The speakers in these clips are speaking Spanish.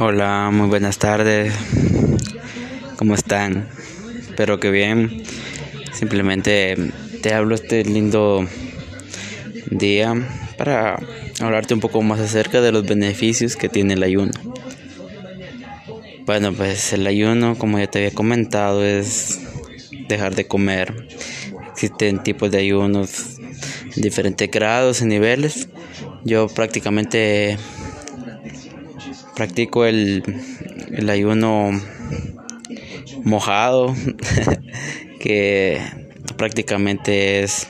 Hola, muy buenas tardes. ¿Cómo están? Espero que bien. Simplemente te hablo este lindo día para hablarte un poco más acerca de los beneficios que tiene el ayuno. Bueno, pues el ayuno, como ya te había comentado, es dejar de comer. Existen tipos de ayunos en diferentes grados y niveles. Yo prácticamente practico el, el ayuno mojado, que prácticamente es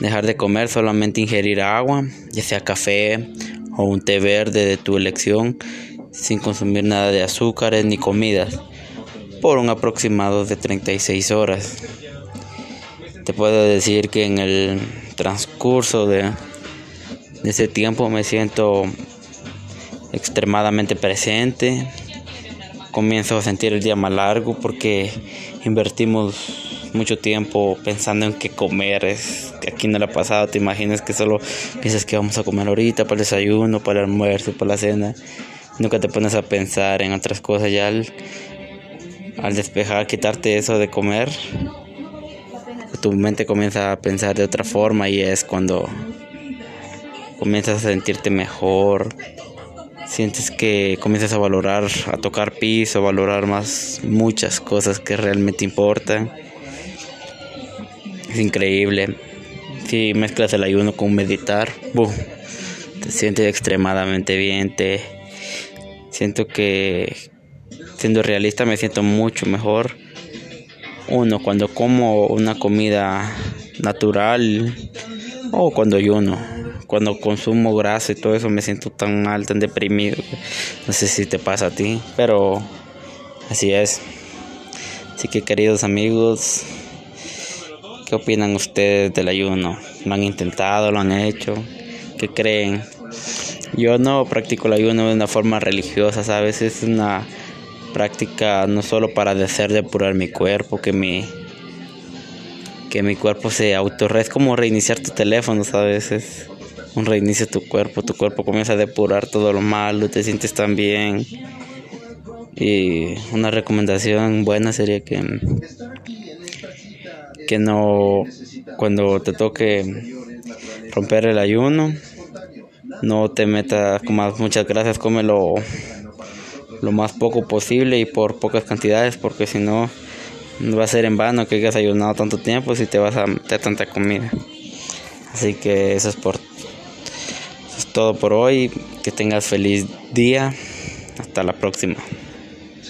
dejar de comer, solamente ingerir agua, ya sea café o un té verde de tu elección, sin consumir nada de azúcares ni comidas, por un aproximado de 36 horas. Te puedo decir que en el transcurso de, de ese tiempo me siento extremadamente presente. Comienzo a sentir el día más largo porque invertimos mucho tiempo pensando en qué comer. Es que aquí no le ha pasado, te imaginas que solo piensas que vamos a comer ahorita para el desayuno, para el almuerzo, para la cena. Nunca te pones a pensar en otras cosas ya al despejar, quitarte eso de comer. Tu mente comienza a pensar de otra forma y es cuando comienzas a sentirte mejor, sientes que comienzas a valorar, a tocar piso, a valorar más muchas cosas que realmente importan. Es increíble. Si mezclas el ayuno con meditar, te sientes extremadamente bien. Te siento que, siendo realista, me siento mucho mejor. Uno, cuando como una comida natural o cuando ayuno cuando consumo grasa y todo eso me siento tan mal, tan deprimido. No sé si te pasa a ti, pero así es. Así que queridos amigos, ¿qué opinan ustedes del ayuno? ¿Lo han intentado? ¿Lo han hecho? ¿Qué creen? Yo no practico el ayuno de una forma religiosa, ¿sabes? Es una práctica no solo para hacer depurar mi cuerpo, que mi que mi cuerpo se autorre, es como reiniciar tu teléfono, ¿sabes? Es, un reinicio tu cuerpo, tu cuerpo comienza a depurar todo lo malo, te sientes tan bien. Y una recomendación buena sería que, que no, cuando te toque romper el ayuno, no te metas con muchas gracias, cómelo lo más poco posible y por pocas cantidades, porque si no, va a ser en vano que hayas ayunado tanto tiempo si te vas a meter tanta comida. Así que eso es por todo por hoy. Que tengas feliz día. Hasta la próxima.